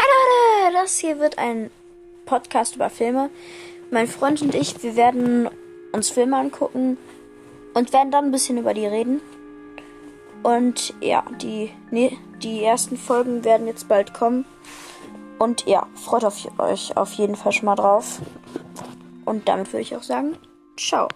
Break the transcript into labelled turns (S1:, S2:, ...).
S1: Hi Leute, das hier wird ein Podcast über Filme. Mein Freund und ich, wir werden uns Filme angucken und werden dann ein bisschen über die reden. Und ja, die, nee, die ersten Folgen werden jetzt bald kommen. Und ja, freut auf euch auf jeden Fall schon mal drauf. Und damit würde ich auch sagen, ciao.